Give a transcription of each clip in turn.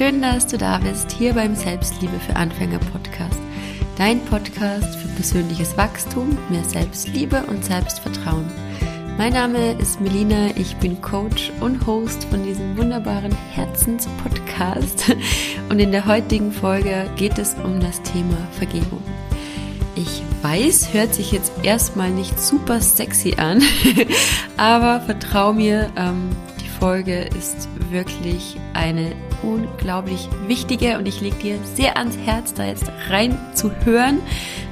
Schön, dass du da bist, hier beim Selbstliebe für Anfänger Podcast. Dein Podcast für persönliches Wachstum, mehr Selbstliebe und Selbstvertrauen. Mein Name ist Melina, ich bin Coach und Host von diesem wunderbaren Herzenspodcast. Und in der heutigen Folge geht es um das Thema Vergebung. Ich weiß, hört sich jetzt erstmal nicht super sexy an, aber vertrau mir, ähm, die Folge ist wirklich eine unglaublich wichtige und ich lege dir sehr ans Herz, da jetzt rein zu hören.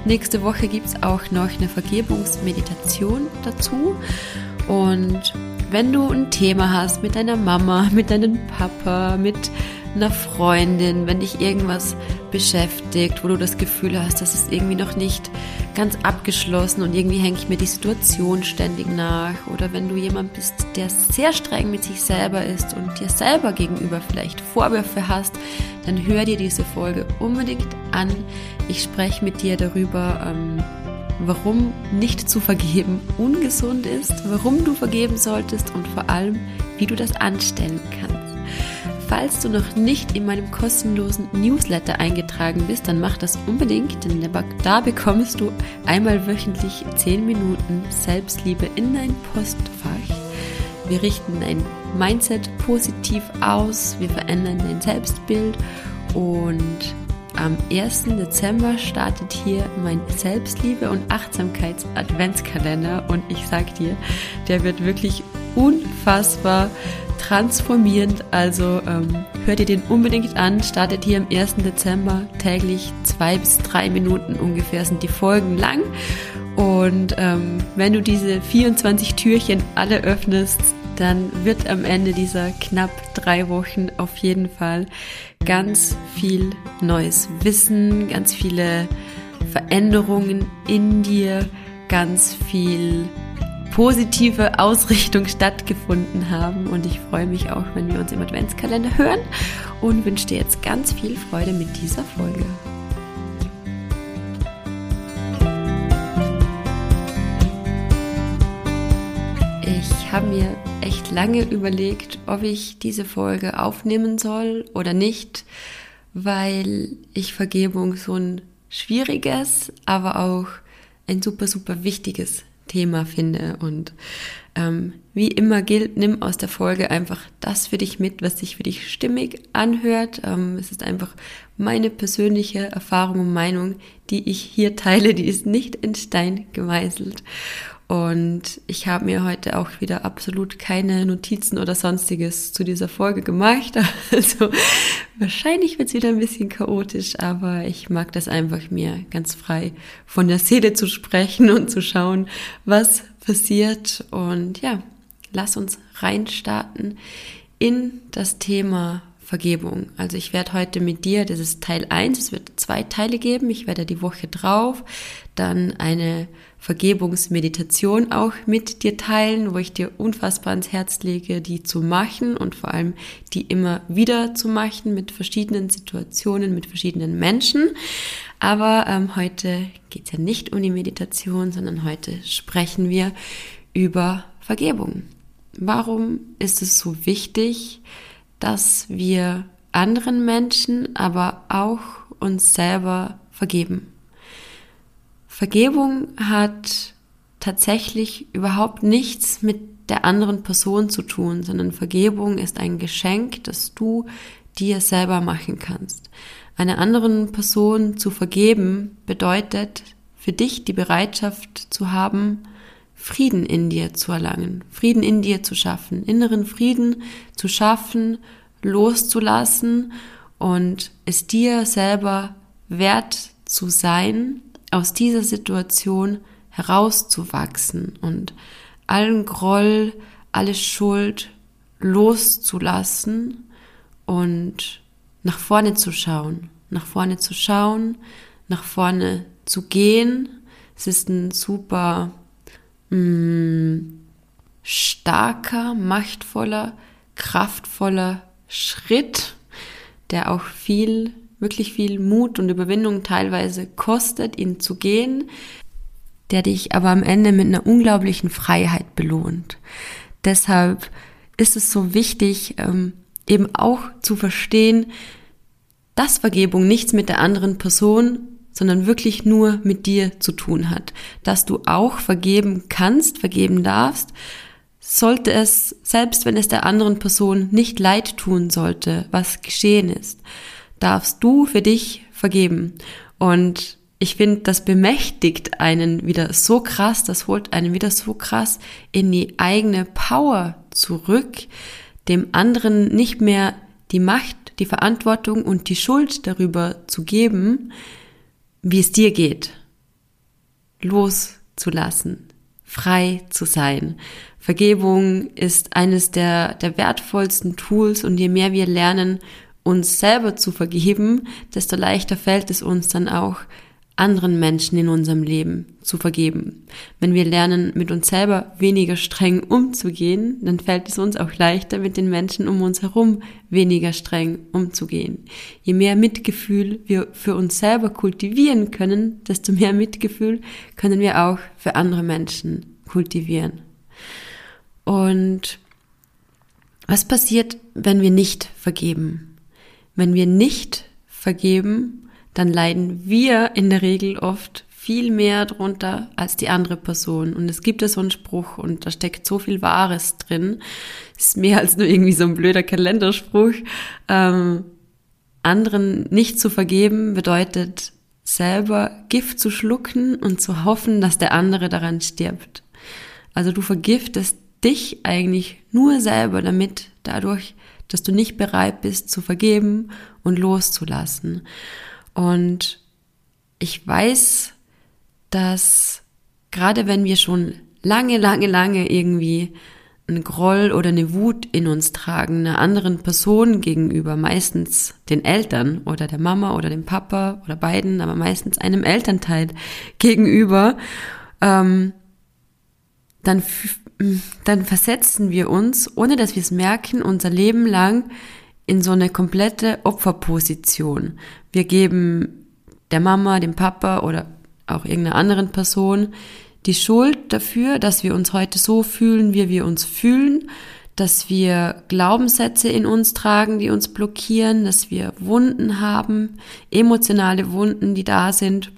Nächste Woche gibt es auch noch eine Vergebungsmeditation dazu. Und wenn du ein Thema hast mit deiner Mama, mit deinem Papa, mit einer Freundin, wenn dich irgendwas beschäftigt, wo du das Gefühl hast, das ist irgendwie noch nicht ganz abgeschlossen und irgendwie hängt mir die Situation ständig nach oder wenn du jemand bist, der sehr streng mit sich selber ist und dir selber gegenüber vielleicht Vorwürfe hast, dann hör dir diese Folge unbedingt an. Ich spreche mit dir darüber, ähm, warum nicht zu vergeben ungesund ist, warum du vergeben solltest und vor allem, wie du das anstellen kannst. Falls du noch nicht in meinem kostenlosen Newsletter eingetragen bist, dann mach das unbedingt, denn da bekommst du einmal wöchentlich 10 Minuten Selbstliebe in dein Postfach. Wir richten dein Mindset positiv aus, wir verändern dein Selbstbild und am 1. Dezember startet hier mein Selbstliebe- und Achtsamkeits-Adventskalender und ich sag dir, der wird wirklich unfassbar transformierend. Also ähm, hört ihr den unbedingt an. Startet hier am 1. Dezember täglich zwei bis drei Minuten ungefähr sind die Folgen lang. Und ähm, wenn du diese 24 Türchen alle öffnest, dann wird am Ende dieser knapp drei Wochen auf jeden Fall ganz viel neues Wissen, ganz viele Veränderungen in dir, ganz viel positive Ausrichtung stattgefunden haben. Und ich freue mich auch, wenn wir uns im Adventskalender hören und wünsche dir jetzt ganz viel Freude mit dieser Folge. Ich habe mir echt lange überlegt, ob ich diese Folge aufnehmen soll oder nicht, weil ich Vergebung so ein schwieriges, aber auch ein super, super wichtiges Thema finde. Und ähm, wie immer gilt, nimm aus der Folge einfach das für dich mit, was sich für dich stimmig anhört. Ähm, es ist einfach meine persönliche Erfahrung und Meinung, die ich hier teile, die ist nicht in Stein gemeißelt. Und ich habe mir heute auch wieder absolut keine Notizen oder sonstiges zu dieser Folge gemacht. Also wahrscheinlich wird es wieder ein bisschen chaotisch, aber ich mag das einfach mir ganz frei von der Seele zu sprechen und zu schauen, was passiert. Und ja, lass uns reinstarten in das Thema Vergebung. Also ich werde heute mit dir, das ist Teil 1, es wird zwei Teile geben. Ich werde die Woche drauf dann eine Vergebungsmeditation auch mit dir teilen, wo ich dir unfassbar ans Herz lege, die zu machen und vor allem die immer wieder zu machen mit verschiedenen Situationen, mit verschiedenen Menschen. Aber ähm, heute geht es ja nicht um die Meditation, sondern heute sprechen wir über Vergebung. Warum ist es so wichtig, dass wir anderen Menschen, aber auch uns selber vergeben? Vergebung hat tatsächlich überhaupt nichts mit der anderen Person zu tun, sondern Vergebung ist ein Geschenk, das du dir selber machen kannst. Einer anderen Person zu vergeben bedeutet für dich die Bereitschaft zu haben, Frieden in dir zu erlangen, Frieden in dir zu schaffen, inneren Frieden zu schaffen, loszulassen und es dir selber wert zu sein, aus dieser Situation herauszuwachsen und allen Groll, alle Schuld loszulassen und nach vorne zu schauen, nach vorne zu schauen, nach vorne zu gehen. Es ist ein super mh, mm, starker, machtvoller, kraftvoller Schritt, der auch viel wirklich viel Mut und Überwindung teilweise kostet, ihn zu gehen, der dich aber am Ende mit einer unglaublichen Freiheit belohnt. Deshalb ist es so wichtig, ähm, eben auch zu verstehen, dass Vergebung nichts mit der anderen Person, sondern wirklich nur mit dir zu tun hat. Dass du auch vergeben kannst, vergeben darfst, sollte es, selbst wenn es der anderen Person nicht leid tun sollte, was geschehen ist, darfst du für dich vergeben. Und ich finde, das bemächtigt einen wieder so krass, das holt einen wieder so krass in die eigene Power zurück, dem anderen nicht mehr die Macht, die Verantwortung und die Schuld darüber zu geben, wie es dir geht. Loszulassen, frei zu sein. Vergebung ist eines der, der wertvollsten Tools und je mehr wir lernen, uns selber zu vergeben, desto leichter fällt es uns dann auch, anderen Menschen in unserem Leben zu vergeben. Wenn wir lernen, mit uns selber weniger streng umzugehen, dann fällt es uns auch leichter, mit den Menschen um uns herum weniger streng umzugehen. Je mehr Mitgefühl wir für uns selber kultivieren können, desto mehr Mitgefühl können wir auch für andere Menschen kultivieren. Und was passiert, wenn wir nicht vergeben? Wenn wir nicht vergeben, dann leiden wir in der Regel oft viel mehr drunter als die andere Person. Und es gibt ja so einen Spruch und da steckt so viel Wahres drin. Ist mehr als nur irgendwie so ein blöder Kalenderspruch. Ähm, anderen nicht zu vergeben bedeutet selber Gift zu schlucken und zu hoffen, dass der andere daran stirbt. Also du vergiftest dich eigentlich nur selber damit, dadurch, dass du nicht bereit bist zu vergeben und loszulassen. Und ich weiß, dass gerade wenn wir schon lange, lange, lange irgendwie einen Groll oder eine Wut in uns tragen, einer anderen Person gegenüber, meistens den Eltern oder der Mama oder dem Papa oder beiden, aber meistens einem Elternteil gegenüber, ähm, dann, dann versetzen wir uns, ohne dass wir es merken, unser Leben lang in so eine komplette Opferposition. Wir geben der Mama, dem Papa oder auch irgendeiner anderen Person die Schuld dafür, dass wir uns heute so fühlen, wie wir uns fühlen, dass wir Glaubenssätze in uns tragen, die uns blockieren, dass wir Wunden haben, emotionale Wunden, die da sind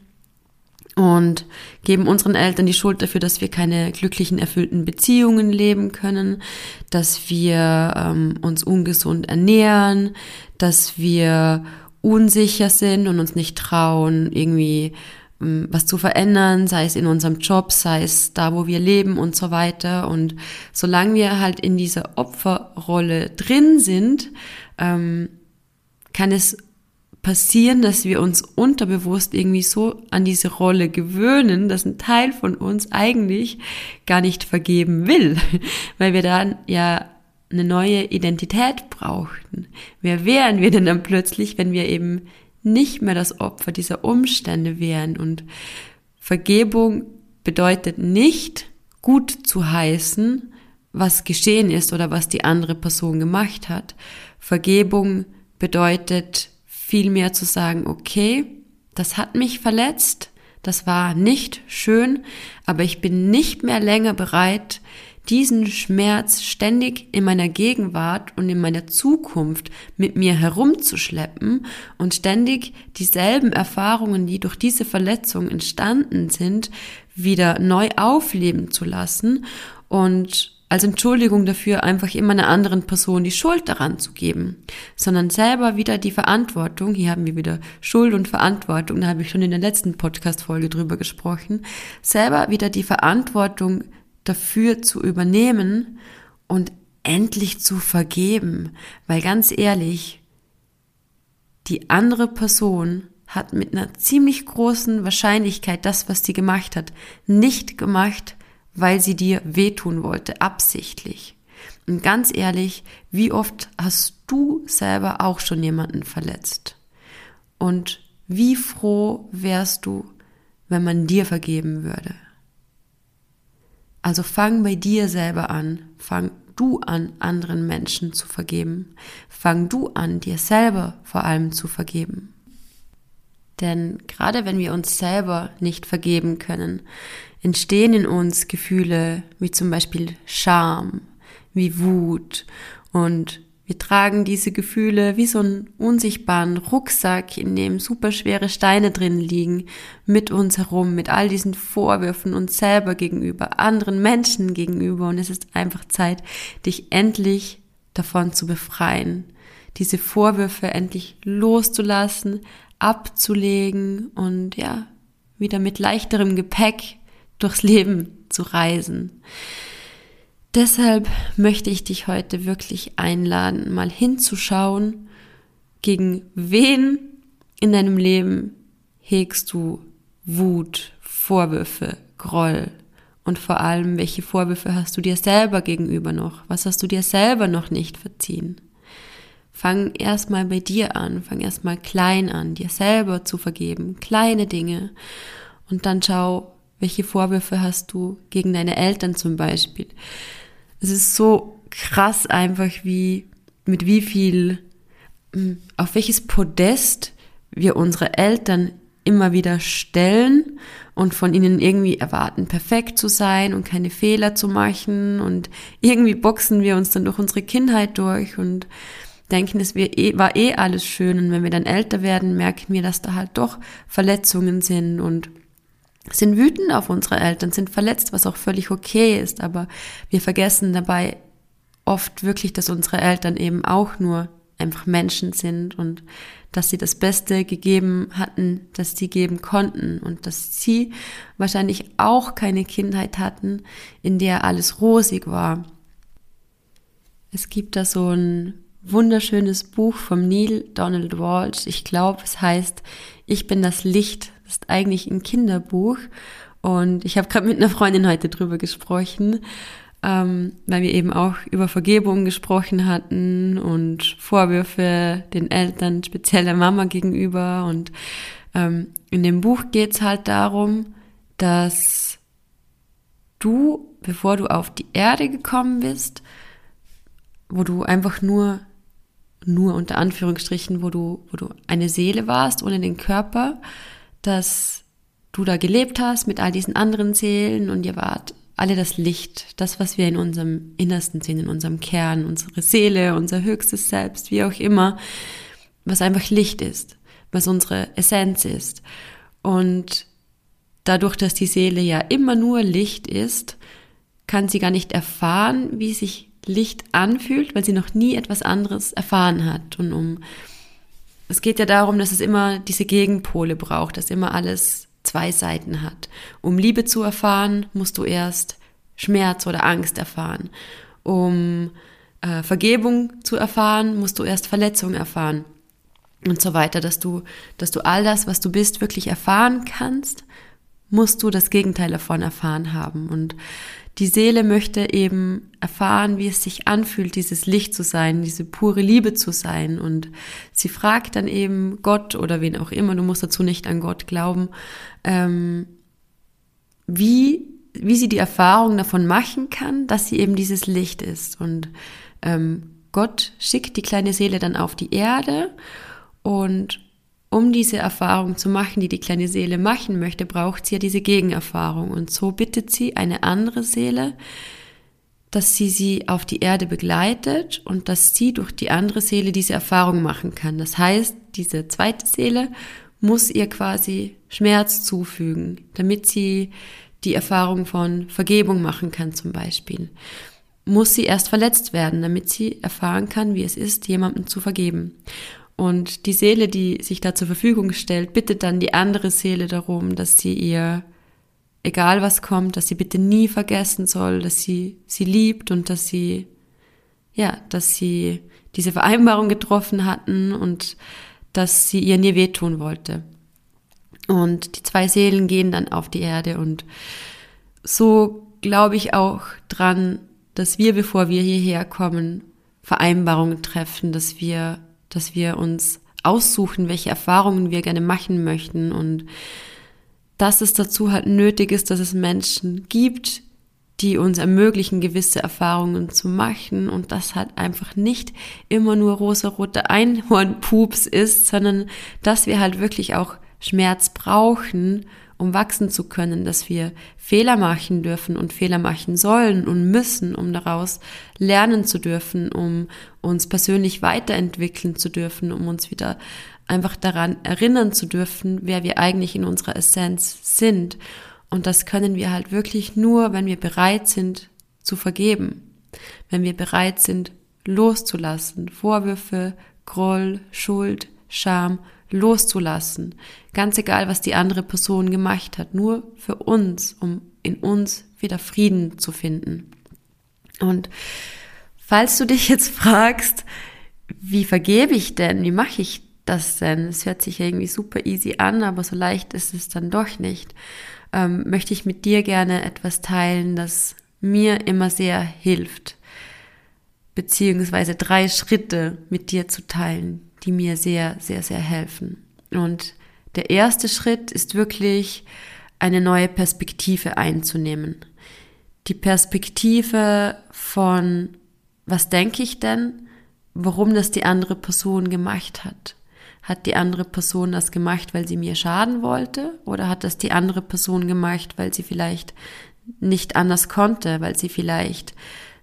und geben unseren Eltern die Schuld dafür, dass wir keine glücklichen, erfüllten Beziehungen leben können, dass wir ähm, uns ungesund ernähren, dass wir unsicher sind und uns nicht trauen, irgendwie ähm, was zu verändern, sei es in unserem Job, sei es da, wo wir leben und so weiter. Und solange wir halt in dieser Opferrolle drin sind, ähm, kann es passieren, dass wir uns unterbewusst irgendwie so an diese Rolle gewöhnen, dass ein Teil von uns eigentlich gar nicht vergeben will, weil wir dann ja eine neue Identität brauchten. Wer wären wir denn dann plötzlich, wenn wir eben nicht mehr das Opfer dieser Umstände wären? Und Vergebung bedeutet nicht gut zu heißen, was geschehen ist oder was die andere Person gemacht hat. Vergebung bedeutet vielmehr zu sagen, okay, das hat mich verletzt, das war nicht schön, aber ich bin nicht mehr länger bereit, diesen Schmerz ständig in meiner Gegenwart und in meiner Zukunft mit mir herumzuschleppen und ständig dieselben Erfahrungen, die durch diese Verletzung entstanden sind, wieder neu aufleben zu lassen und als Entschuldigung dafür einfach immer einer anderen Person die Schuld daran zu geben, sondern selber wieder die Verantwortung, hier haben wir wieder Schuld und Verantwortung, da habe ich schon in der letzten Podcast-Folge drüber gesprochen, selber wieder die Verantwortung dafür zu übernehmen und endlich zu vergeben, weil ganz ehrlich, die andere Person hat mit einer ziemlich großen Wahrscheinlichkeit das, was sie gemacht hat, nicht gemacht, weil sie dir wehtun wollte, absichtlich. Und ganz ehrlich, wie oft hast du selber auch schon jemanden verletzt? Und wie froh wärst du, wenn man dir vergeben würde? Also fang bei dir selber an, fang du an, anderen Menschen zu vergeben, fang du an, dir selber vor allem zu vergeben. Denn gerade wenn wir uns selber nicht vergeben können, entstehen in uns Gefühle wie zum Beispiel Scham, wie Wut und Wir tragen diese Gefühle wie so einen unsichtbaren Rucksack, in dem super schwere Steine drin liegen, mit uns herum, mit all diesen Vorwürfen uns selber gegenüber, anderen Menschen gegenüber. Und es ist einfach Zeit, dich endlich davon zu befreien, diese Vorwürfe endlich loszulassen, abzulegen und ja, wieder mit leichterem Gepäck durchs Leben zu reisen. Deshalb möchte ich dich heute wirklich einladen, mal hinzuschauen, gegen wen in deinem Leben hegst du Wut, Vorwürfe, Groll und vor allem, welche Vorwürfe hast du dir selber gegenüber noch? Was hast du dir selber noch nicht verziehen? Fang erstmal bei dir an, fang erstmal klein an, dir selber zu vergeben, kleine Dinge. Und dann schau, welche Vorwürfe hast du gegen deine Eltern zum Beispiel? Es ist so krass einfach, wie, mit wie viel, hm, auf welches Podest wir unsere Eltern immer wieder stellen und von ihnen irgendwie erwarten, perfekt zu sein und keine Fehler zu machen und irgendwie boxen wir uns dann durch unsere Kindheit durch und denken, es eh, war eh alles schön und wenn wir dann älter werden, merken wir, dass da halt doch Verletzungen sind und sind wütend auf unsere Eltern, sind verletzt, was auch völlig okay ist, aber wir vergessen dabei oft wirklich, dass unsere Eltern eben auch nur einfach Menschen sind und dass sie das Beste gegeben hatten, das sie geben konnten und dass sie wahrscheinlich auch keine Kindheit hatten, in der alles rosig war. Es gibt da so ein wunderschönes Buch vom Neil Donald Walsh. Ich glaube, es heißt Ich bin das Licht ist eigentlich ein Kinderbuch und ich habe gerade mit einer Freundin heute drüber gesprochen, ähm, weil wir eben auch über Vergebung gesprochen hatten und Vorwürfe den Eltern, speziell der Mama gegenüber. Und ähm, in dem Buch geht's halt darum, dass du, bevor du auf die Erde gekommen bist, wo du einfach nur nur unter Anführungsstrichen, wo du, wo du eine Seele warst, ohne den Körper, dass du da gelebt hast mit all diesen anderen Seelen und ihr wart alle das Licht, das, was wir in unserem Innersten sehen, in unserem Kern, unsere Seele, unser höchstes Selbst, wie auch immer, was einfach Licht ist, was unsere Essenz ist. Und dadurch, dass die Seele ja immer nur Licht ist, kann sie gar nicht erfahren, wie sich Licht anfühlt, weil sie noch nie etwas anderes erfahren hat. Und um es geht ja darum, dass es immer diese Gegenpole braucht, dass immer alles zwei Seiten hat. Um Liebe zu erfahren, musst du erst Schmerz oder Angst erfahren. Um äh, Vergebung zu erfahren, musst du erst Verletzung erfahren. Und so weiter, dass du, dass du all das, was du bist, wirklich erfahren kannst, musst du das Gegenteil davon erfahren haben. Und die Seele möchte eben erfahren, wie es sich anfühlt, dieses Licht zu sein, diese pure Liebe zu sein. Und sie fragt dann eben Gott oder wen auch immer, du musst dazu nicht an Gott glauben, ähm, wie, wie sie die Erfahrung davon machen kann, dass sie eben dieses Licht ist. Und ähm, Gott schickt die kleine Seele dann auf die Erde und um diese Erfahrung zu machen, die die kleine Seele machen möchte, braucht sie ja diese Gegenerfahrung. Und so bittet sie eine andere Seele, dass sie sie auf die Erde begleitet und dass sie durch die andere Seele diese Erfahrung machen kann. Das heißt, diese zweite Seele muss ihr quasi Schmerz zufügen, damit sie die Erfahrung von Vergebung machen kann zum Beispiel. Muss sie erst verletzt werden, damit sie erfahren kann, wie es ist, jemandem zu vergeben. Und die Seele, die sich da zur Verfügung stellt, bittet dann die andere Seele darum, dass sie ihr, egal was kommt, dass sie bitte nie vergessen soll, dass sie sie liebt und dass sie, ja, dass sie diese Vereinbarung getroffen hatten und dass sie ihr nie wehtun wollte. Und die zwei Seelen gehen dann auf die Erde und so glaube ich auch dran, dass wir, bevor wir hierher kommen, Vereinbarungen treffen, dass wir dass wir uns aussuchen, welche Erfahrungen wir gerne machen möchten und dass es dazu halt nötig ist, dass es Menschen gibt, die uns ermöglichen, gewisse Erfahrungen zu machen und das halt einfach nicht immer nur rosarote Einhornpups ist, sondern dass wir halt wirklich auch Schmerz brauchen, um wachsen zu können, dass wir Fehler machen dürfen und Fehler machen sollen und müssen, um daraus lernen zu dürfen, um uns persönlich weiterentwickeln zu dürfen, um uns wieder einfach daran erinnern zu dürfen, wer wir eigentlich in unserer Essenz sind. Und das können wir halt wirklich nur, wenn wir bereit sind zu vergeben, wenn wir bereit sind loszulassen, Vorwürfe, Groll, Schuld, Scham loszulassen. Ganz egal, was die andere Person gemacht hat, nur für uns, um in uns wieder Frieden zu finden. Und falls du dich jetzt fragst, wie vergebe ich denn, wie mache ich das denn? Es hört sich irgendwie super easy an, aber so leicht ist es dann doch nicht. Ähm, möchte ich mit dir gerne etwas teilen, das mir immer sehr hilft, beziehungsweise drei Schritte mit dir zu teilen, die mir sehr, sehr, sehr helfen. Und der erste Schritt ist wirklich eine neue Perspektive einzunehmen. Die Perspektive von, was denke ich denn, warum das die andere Person gemacht hat. Hat die andere Person das gemacht, weil sie mir schaden wollte? Oder hat das die andere Person gemacht, weil sie vielleicht nicht anders konnte, weil sie vielleicht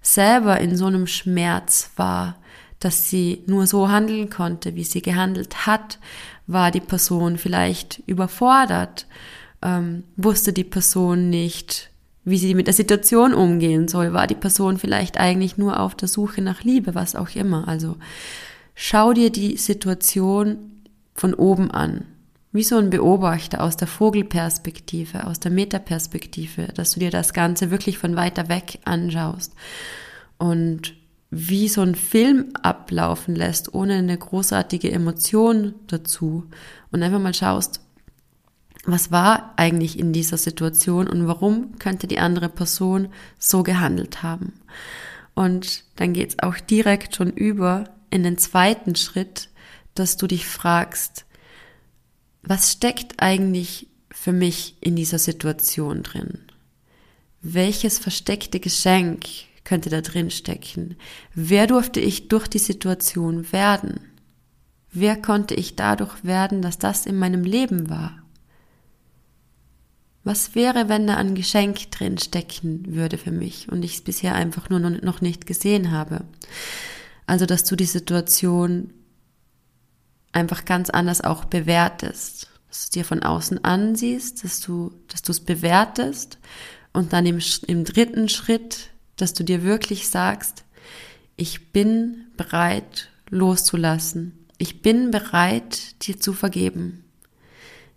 selber in so einem Schmerz war, dass sie nur so handeln konnte, wie sie gehandelt hat, war die Person vielleicht überfordert, ähm, wusste die Person nicht, wie sie mit der Situation umgehen soll, war die Person vielleicht eigentlich nur auf der Suche nach Liebe, was auch immer. Also schau dir die Situation von oben an, wie so ein Beobachter aus der Vogelperspektive, aus der Metaperspektive, dass du dir das Ganze wirklich von weiter weg anschaust. Und wie so ein Film ablaufen lässt, ohne eine großartige Emotion dazu und einfach mal schaust, was war eigentlich in dieser Situation und warum könnte die andere Person so gehandelt haben. Und dann geht's auch direkt schon über in den zweiten Schritt, dass du dich fragst, was steckt eigentlich für mich in dieser Situation drin? Welches versteckte Geschenk könnte da drin stecken? Wer durfte ich durch die Situation werden? Wer konnte ich dadurch werden, dass das in meinem Leben war? Was wäre, wenn da ein Geschenk drin stecken würde für mich und ich es bisher einfach nur noch nicht gesehen habe? Also, dass du die Situation einfach ganz anders auch bewertest, dass du es dir von außen ansiehst, dass du, dass du es bewertest und dann im, im dritten Schritt dass du dir wirklich sagst, ich bin bereit loszulassen. Ich bin bereit, dir zu vergeben.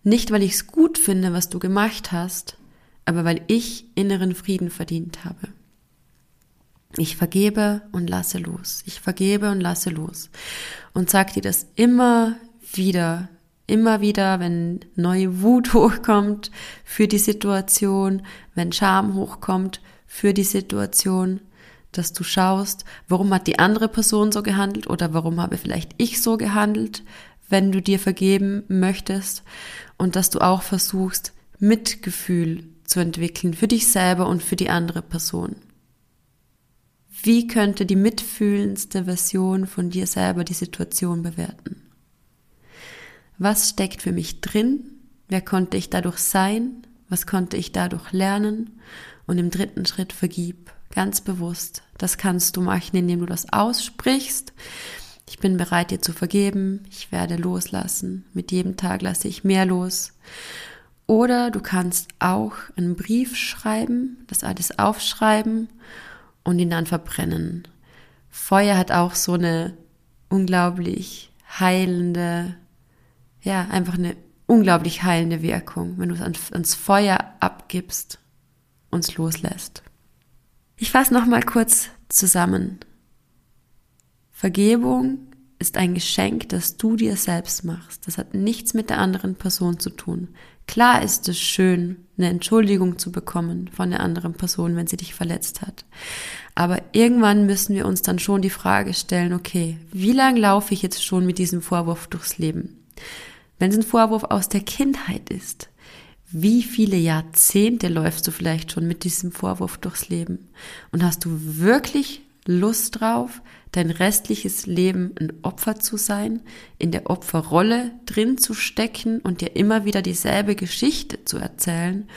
Nicht, weil ich es gut finde, was du gemacht hast, aber weil ich inneren Frieden verdient habe. Ich vergebe und lasse los. Ich vergebe und lasse los. Und sag dir das immer wieder, immer wieder, wenn neue Wut hochkommt für die Situation, wenn Scham hochkommt für die Situation, dass du schaust, warum hat die andere Person so gehandelt oder warum habe vielleicht ich so gehandelt, wenn du dir vergeben möchtest und dass du auch versuchst, Mitgefühl zu entwickeln für dich selber und für die andere Person. Wie könnte die mitfühlendste Version von dir selber die Situation bewerten? Was steckt für mich drin? Wer konnte ich dadurch sein? Was konnte ich dadurch lernen? Und im dritten Schritt vergib, ganz bewusst. Das kannst du machen, indem du das aussprichst. Ich bin bereit, dir zu vergeben. Ich werde loslassen. Mit jedem Tag lasse ich mehr los. Oder du kannst auch einen Brief schreiben, das alles aufschreiben und ihn dann verbrennen. Feuer hat auch so eine unglaublich heilende, ja, einfach eine unglaublich heilende Wirkung, wenn du es ans Feuer abgibst uns loslässt. Ich fasse nochmal kurz zusammen. Vergebung ist ein Geschenk, das du dir selbst machst. Das hat nichts mit der anderen Person zu tun. Klar ist es schön, eine Entschuldigung zu bekommen von der anderen Person, wenn sie dich verletzt hat. Aber irgendwann müssen wir uns dann schon die Frage stellen, okay, wie lange laufe ich jetzt schon mit diesem Vorwurf durchs Leben? Wenn es ein Vorwurf aus der Kindheit ist, wie viele Jahrzehnte läufst du vielleicht schon mit diesem Vorwurf durchs Leben? Und hast du wirklich Lust drauf, dein restliches Leben ein Opfer zu sein, in der Opferrolle drin zu stecken und dir immer wieder dieselbe Geschichte zu erzählen?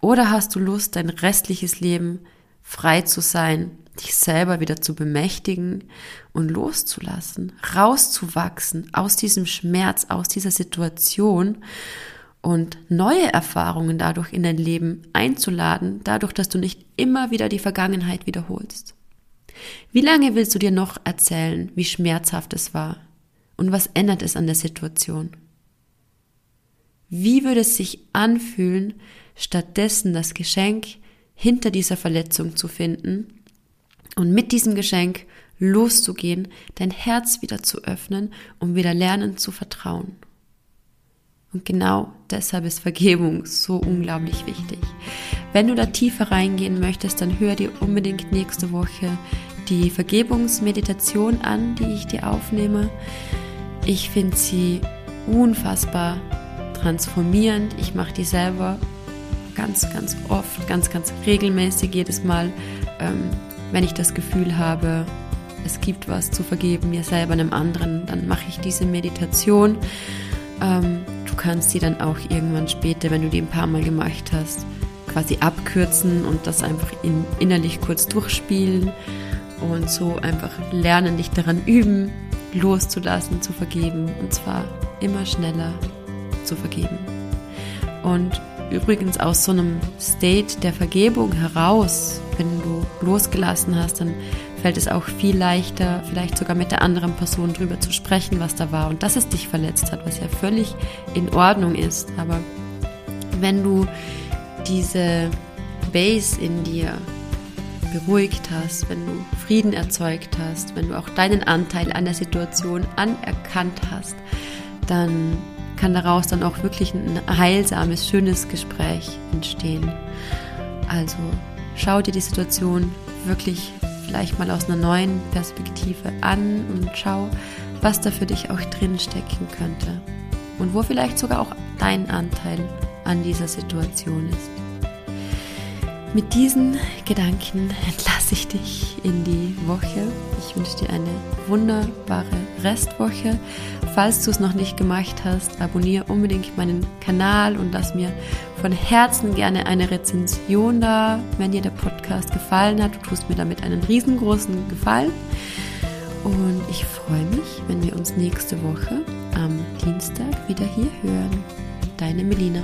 Oder hast du Lust, dein restliches Leben frei zu sein, dich selber wieder zu bemächtigen und loszulassen, rauszuwachsen aus diesem Schmerz, aus dieser Situation und neue Erfahrungen dadurch in dein Leben einzuladen, dadurch, dass du nicht immer wieder die Vergangenheit wiederholst. Wie lange willst du dir noch erzählen, wie schmerzhaft es war und was ändert es an der Situation? Wie würde es sich anfühlen, stattdessen das Geschenk hinter dieser Verletzung zu finden und mit diesem Geschenk loszugehen, dein Herz wieder zu öffnen und wieder lernen zu vertrauen? Und genau deshalb ist Vergebung so unglaublich wichtig. Wenn du da tiefer reingehen möchtest, dann hör dir unbedingt nächste Woche die Vergebungsmeditation an, die ich dir aufnehme. Ich finde sie unfassbar transformierend. Ich mache die selber ganz, ganz oft, ganz, ganz regelmäßig jedes Mal, ähm, wenn ich das Gefühl habe, es gibt was zu vergeben, mir selber, einem anderen, dann mache ich diese Meditation. Ähm, Du kannst die dann auch irgendwann später, wenn du die ein paar Mal gemacht hast, quasi abkürzen und das einfach in, innerlich kurz durchspielen und so einfach lernen, dich daran üben, loszulassen, zu vergeben und zwar immer schneller zu vergeben. Und übrigens aus so einem State der Vergebung heraus, wenn du losgelassen hast, dann fällt es auch viel leichter, vielleicht sogar mit der anderen Person drüber zu sprechen, was da war und dass es dich verletzt hat, was ja völlig in Ordnung ist. Aber wenn du diese Base in dir beruhigt hast, wenn du Frieden erzeugt hast, wenn du auch deinen Anteil an der Situation anerkannt hast, dann kann daraus dann auch wirklich ein heilsames, schönes Gespräch entstehen. Also schau dir die Situation wirklich vielleicht mal aus einer neuen Perspektive an und schau, was da für dich auch drin stecken könnte und wo vielleicht sogar auch dein Anteil an dieser Situation ist. Mit diesen Gedanken entlasse ich dich in die Woche. Ich wünsche dir eine wunderbare Restwoche. Falls du es noch nicht gemacht hast, abonniere unbedingt meinen Kanal und lass mir von Herzen gerne eine Rezension da, wenn dir der Podcast gefallen hat. Du tust mir damit einen riesengroßen Gefallen. Und ich freue mich, wenn wir uns nächste Woche am Dienstag wieder hier hören. Deine Melina.